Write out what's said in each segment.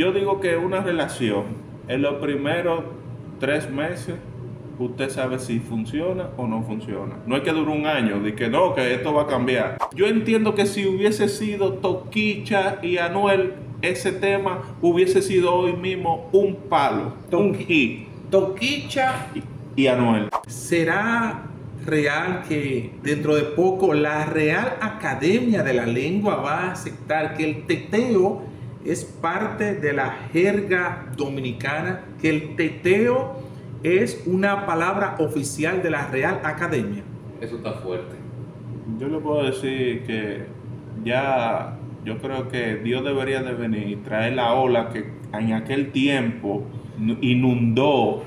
Yo digo que una relación, en los primeros tres meses, usted sabe si funciona o no funciona. No es que dure un año, de que no, que esto va a cambiar. Yo entiendo que si hubiese sido Toquicha y Anuel, ese tema hubiese sido hoy mismo un palo, un hit. Toquicha y Anuel. ¿Será real que dentro de poco la Real Academia de la Lengua va a aceptar que el teteo es parte de la jerga dominicana, que el teteo es una palabra oficial de la Real Academia? Eso está fuerte. Yo le puedo decir que ya yo creo que Dios debería de venir y traer la ola que en aquel tiempo inundó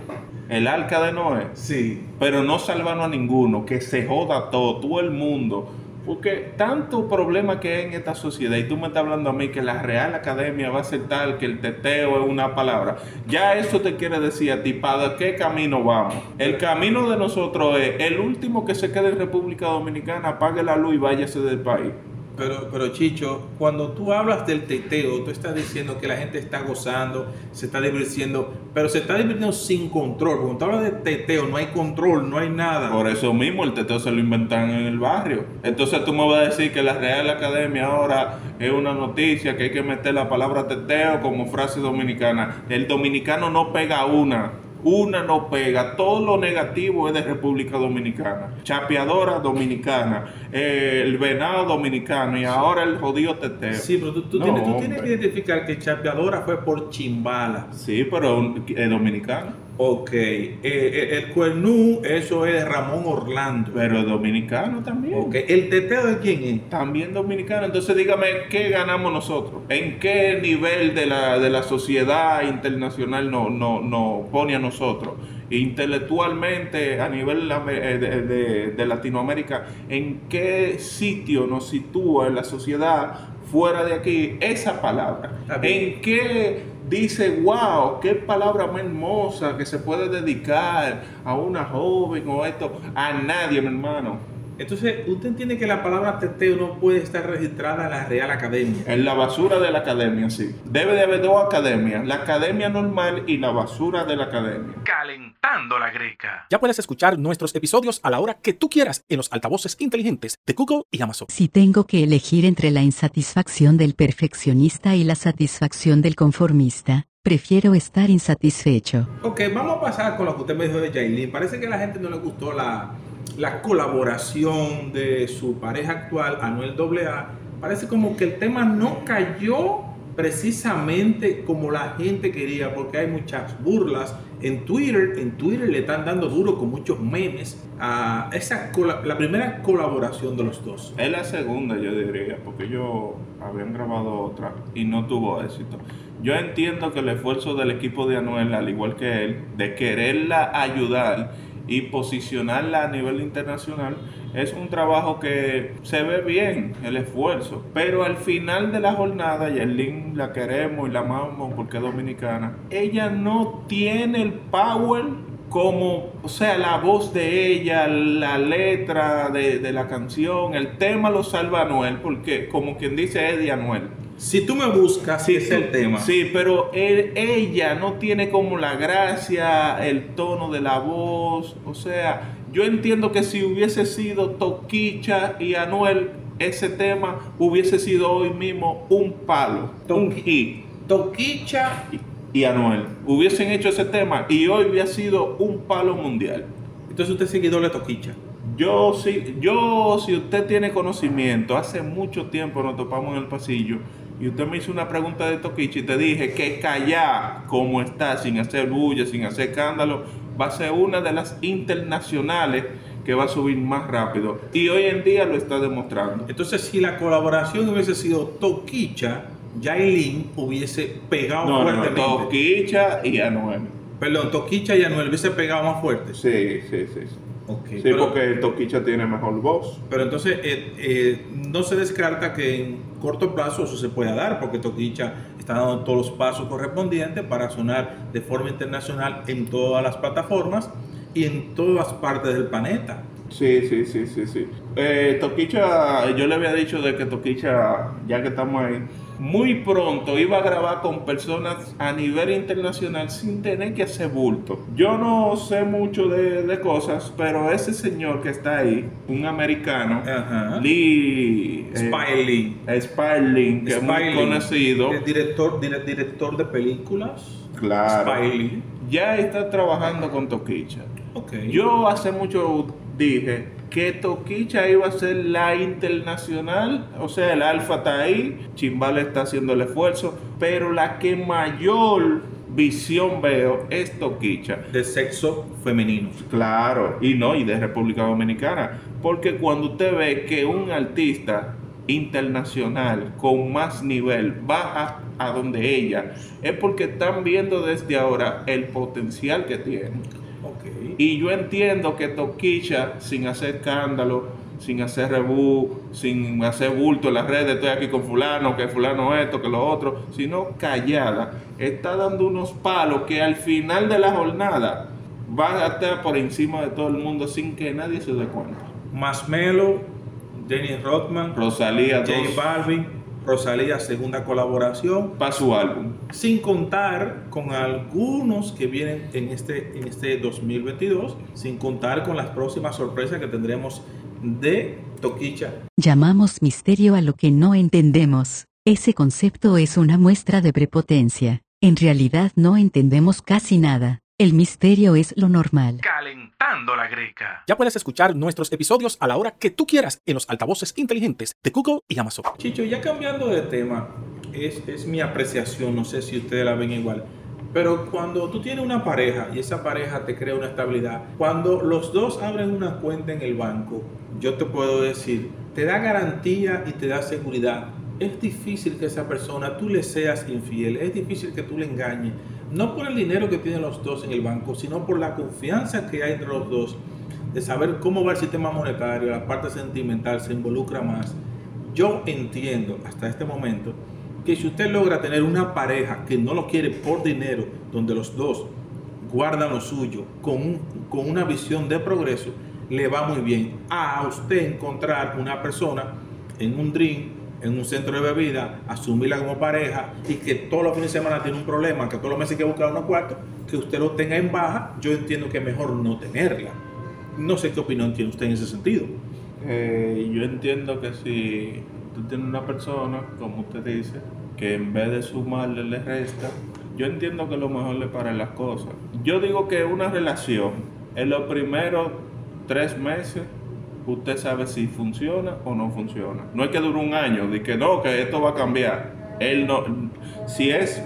el arca de Noé. Sí. Pero no salvaron a ninguno, que se joda todo, todo el mundo. Porque tanto problema que hay en esta sociedad, y tú me estás hablando a mí que la Real Academia va a tal, que el teteo es una palabra. Ya eso te quiere decir a ti, ¿para qué camino vamos? El camino de nosotros es, el último que se quede en República Dominicana, apague la luz y váyase del país. Pero, pero Chicho, cuando tú hablas del teteo, tú estás diciendo que la gente está gozando, se está divirtiendo, pero se está divirtiendo sin control. Cuando tú hablas de teteo, no hay control, no hay nada. Por eso mismo el teteo se lo inventan en el barrio. Entonces tú me vas a decir que la Real Academia ahora es una noticia que hay que meter la palabra teteo como frase dominicana. El dominicano no pega una una no pega. Todo lo negativo es de República Dominicana. Chapeadora dominicana, eh, el venado dominicano y ahora el jodido teteo. Sí, pero tú, tienes, tú tienes, que identificar que chapeadora fue por chimbala. Sí, pero es dominicano. Ok, eh, eh, el cuernú, eso es Ramón Orlando. Pero dominicano también. Ok, ¿el teteo de quién es? También dominicano. Entonces dígame, ¿qué ganamos nosotros? ¿En qué nivel de la, de la sociedad internacional nos no, no pone a nosotros? Intelectualmente, a nivel eh, de, de Latinoamérica, ¿en qué sitio nos sitúa en la sociedad fuera de aquí esa palabra? ¿En qué dice, wow, qué palabra más hermosa que se puede dedicar a una joven o esto? A nadie, mi hermano. Entonces, usted entiende que la palabra teteo no puede estar registrada en la Real Academia. En la basura de la academia, sí. Debe de haber dos academias, la academia normal y la basura de la academia. Calentando la greca. Ya puedes escuchar nuestros episodios a la hora que tú quieras en los altavoces inteligentes de Google y Amazon. Si tengo que elegir entre la insatisfacción del perfeccionista y la satisfacción del conformista, Prefiero estar insatisfecho. Ok, vamos a pasar con lo que usted me dijo de Jailin. Parece que a la gente no le gustó la, la colaboración de su pareja actual, Anuel AA, parece como que el tema no cayó precisamente como la gente quería, porque hay muchas burlas en Twitter. En Twitter le están dando duro con muchos memes a esa la primera colaboración de los dos. Es la segunda, yo diría, porque ellos habían grabado otra y no tuvo éxito. Yo entiendo que el esfuerzo del equipo de Anuel, al igual que él, de quererla ayudar y posicionarla a nivel internacional es un trabajo que se ve bien el esfuerzo pero al final de la jornada y el link la queremos y la amamos porque es dominicana ella no tiene el power como, o sea, la voz de ella, la letra de, de la canción, el tema lo salva Anuel, porque como quien dice Eddie Anuel. Si tú me buscas, sí es el tema. Sí, pero ella no tiene como la gracia, el tono de la voz. O sea, yo entiendo que si hubiese sido Toquicha y Anuel, ese tema hubiese sido hoy mismo un palo, un hit. Toquicha y Anuel hubiesen hecho ese tema y hoy hubiera sido un palo mundial. Entonces usted es seguidor de Toquicha. Yo sí, yo si usted tiene conocimiento, hace mucho tiempo nos topamos en el pasillo y usted me hizo una pregunta de Toquicha y te dije que callar como está, sin hacer bulla, sin hacer escándalo, va a ser una de las internacionales que va a subir más rápido. Y hoy en día lo está demostrando. Entonces, si la colaboración hubiese sido Toquicha, Yailin hubiese pegado no, fuertemente. No, Toquicha y Anuel. Perdón, Toquicha y Anuel hubiese pegado más fuerte. Sí, sí, sí. Okay, sí, porque Toquicha tiene mejor voz. Pero entonces eh, eh, no se descarta que en corto plazo eso se pueda dar, porque Toquicha está dando todos los pasos correspondientes para sonar de forma internacional en todas las plataformas y en todas partes del planeta. Sí, sí, sí, sí, sí. eh, Toquicha, yo le había dicho de que Toquicha, ya que estamos ahí, muy pronto iba a grabar con personas a nivel internacional sin tener que hacer bulto. Yo no sé mucho de, de cosas, pero ese señor que está ahí, un americano, Ajá. Lee eh, Lee. Spike que es muy conocido, el director, dire- director de películas. claro, Spike Lee. ya está trabajando con Toquicha. Ok. Yo hace mucho dije que Toquicha iba a ser la internacional, o sea, el Alfa está ahí, Chimbal está haciendo el esfuerzo, pero la que mayor visión veo es Toquicha. de sexo femenino. Claro, y no, y de República Dominicana, porque cuando usted ve que un artista internacional con más nivel baja a donde ella, es porque están viendo desde ahora el potencial que tiene. Y yo entiendo que Toquicha, sin hacer escándalo, sin hacer rebú, sin hacer bulto en las redes, estoy aquí con fulano, que fulano esto, que lo otro, sino callada, está dando unos palos que al final de la jornada van a estar por encima de todo el mundo sin que nadie se dé cuenta. Masmelo, Dennis Rodman, Rosalía J dos Balvin, Rosalía, segunda colaboración. para su álbum. Sin contar con algunos que vienen en este, en este 2022, sin contar con las próximas sorpresas que tendremos de Toquicha. Llamamos misterio a lo que no entendemos. Ese concepto es una muestra de prepotencia. En realidad no entendemos casi nada. El misterio es lo normal. La greca. Ya puedes escuchar nuestros episodios a la hora que tú quieras en los altavoces inteligentes de Google y Amazon. Chicho, ya cambiando de tema, es, es mi apreciación, no sé si ustedes la ven igual. Pero cuando tú tienes una pareja y esa pareja te crea una estabilidad, cuando los dos abren una cuenta en el banco, yo te puedo decir, te da garantía y te da seguridad. Es difícil que esa persona tú le seas infiel, es difícil que tú le engañes, no por el dinero que tienen los dos en el banco, sino por la confianza que hay entre los dos, de saber cómo va el sistema monetario, la parte sentimental se involucra más. Yo entiendo hasta este momento que si usted logra tener una pareja que no lo quiere por dinero, donde los dos guardan lo suyo con, con una visión de progreso, le va muy bien a usted encontrar una persona en un drink, en un centro de bebida, asumirla como pareja y que todos los fines de semana tiene un problema, que todos los meses hay que buscar unos cuartos, que usted lo tenga en baja, yo entiendo que es mejor no tenerla. No sé qué opinión tiene usted en ese sentido. Eh, yo entiendo que si tú tienes una persona, como usted dice, que en vez de sumarle le resta, yo entiendo que lo mejor le paren las cosas. Yo digo que una relación, en los primeros tres meses, usted sabe si funciona o no funciona. No es que dure un año, de que no, que esto va a cambiar. Él no, si es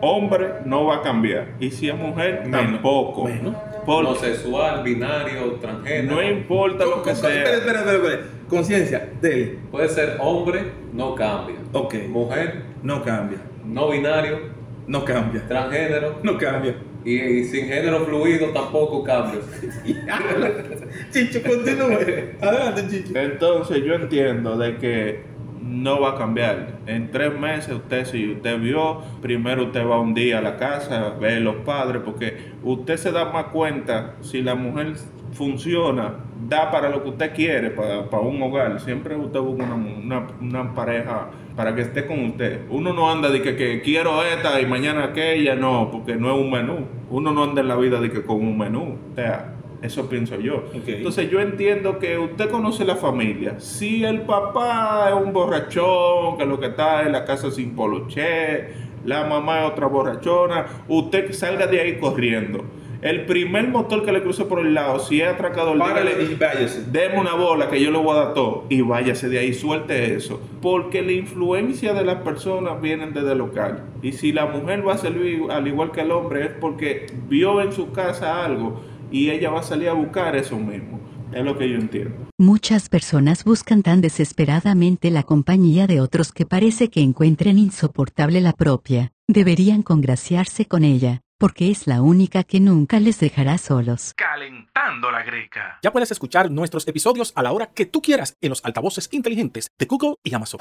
hombre, no va a cambiar. Y si es mujer, Menos. tampoco. Menos. Porque Homosexual, binario, transgénero. no importa lo que Espera, sea. espera, espera, espera. Conciencia, dele. Puede ser hombre, no cambia. Ok. Mujer, No cambia. no binario, No cambia. transgénero No cambia. Y, y sin género fluido tampoco cambia. Chicho, continúe. Adelante, Chicho. Entonces yo entiendo de que no va a cambiar. En tres meses usted, si usted vio, primero usted va un día a la casa, ve a los padres, porque usted se da más cuenta si la mujer funciona, da para lo que usted quiere, para, para un hogar. Siempre usted busca una, una, una pareja para que esté con usted. Uno no anda de que, que quiero esta y mañana aquella, no, porque no es un menú. Uno no anda en la vida de que con un menú. O sea, eso pienso yo. Entonces yo entiendo que usted conoce la familia. Si el papá es un borrachón, que lo que está en la casa sin poloche, la mamá es otra borrachona, usted salga de ahí corriendo. El primer motor que le cruce por el lado, si es atracador, Párale dígale, y váyase. deme una bola que yo le voy a dar todo y váyase de ahí, suelte eso. Porque la influencia de las personas viene desde el local. Y si la mujer va a servir al igual que el hombre es porque vio en su casa algo y ella va a salir a buscar eso mismo. Es lo que yo entiendo. Muchas personas buscan tan desesperadamente la compañía de otros que parece que encuentren insoportable la propia. Deberían congraciarse con ella, porque es la única que nunca les dejará solos. Calentando la greca. Ya puedes escuchar nuestros episodios a la hora que tú quieras en los altavoces inteligentes de Google y Amazon.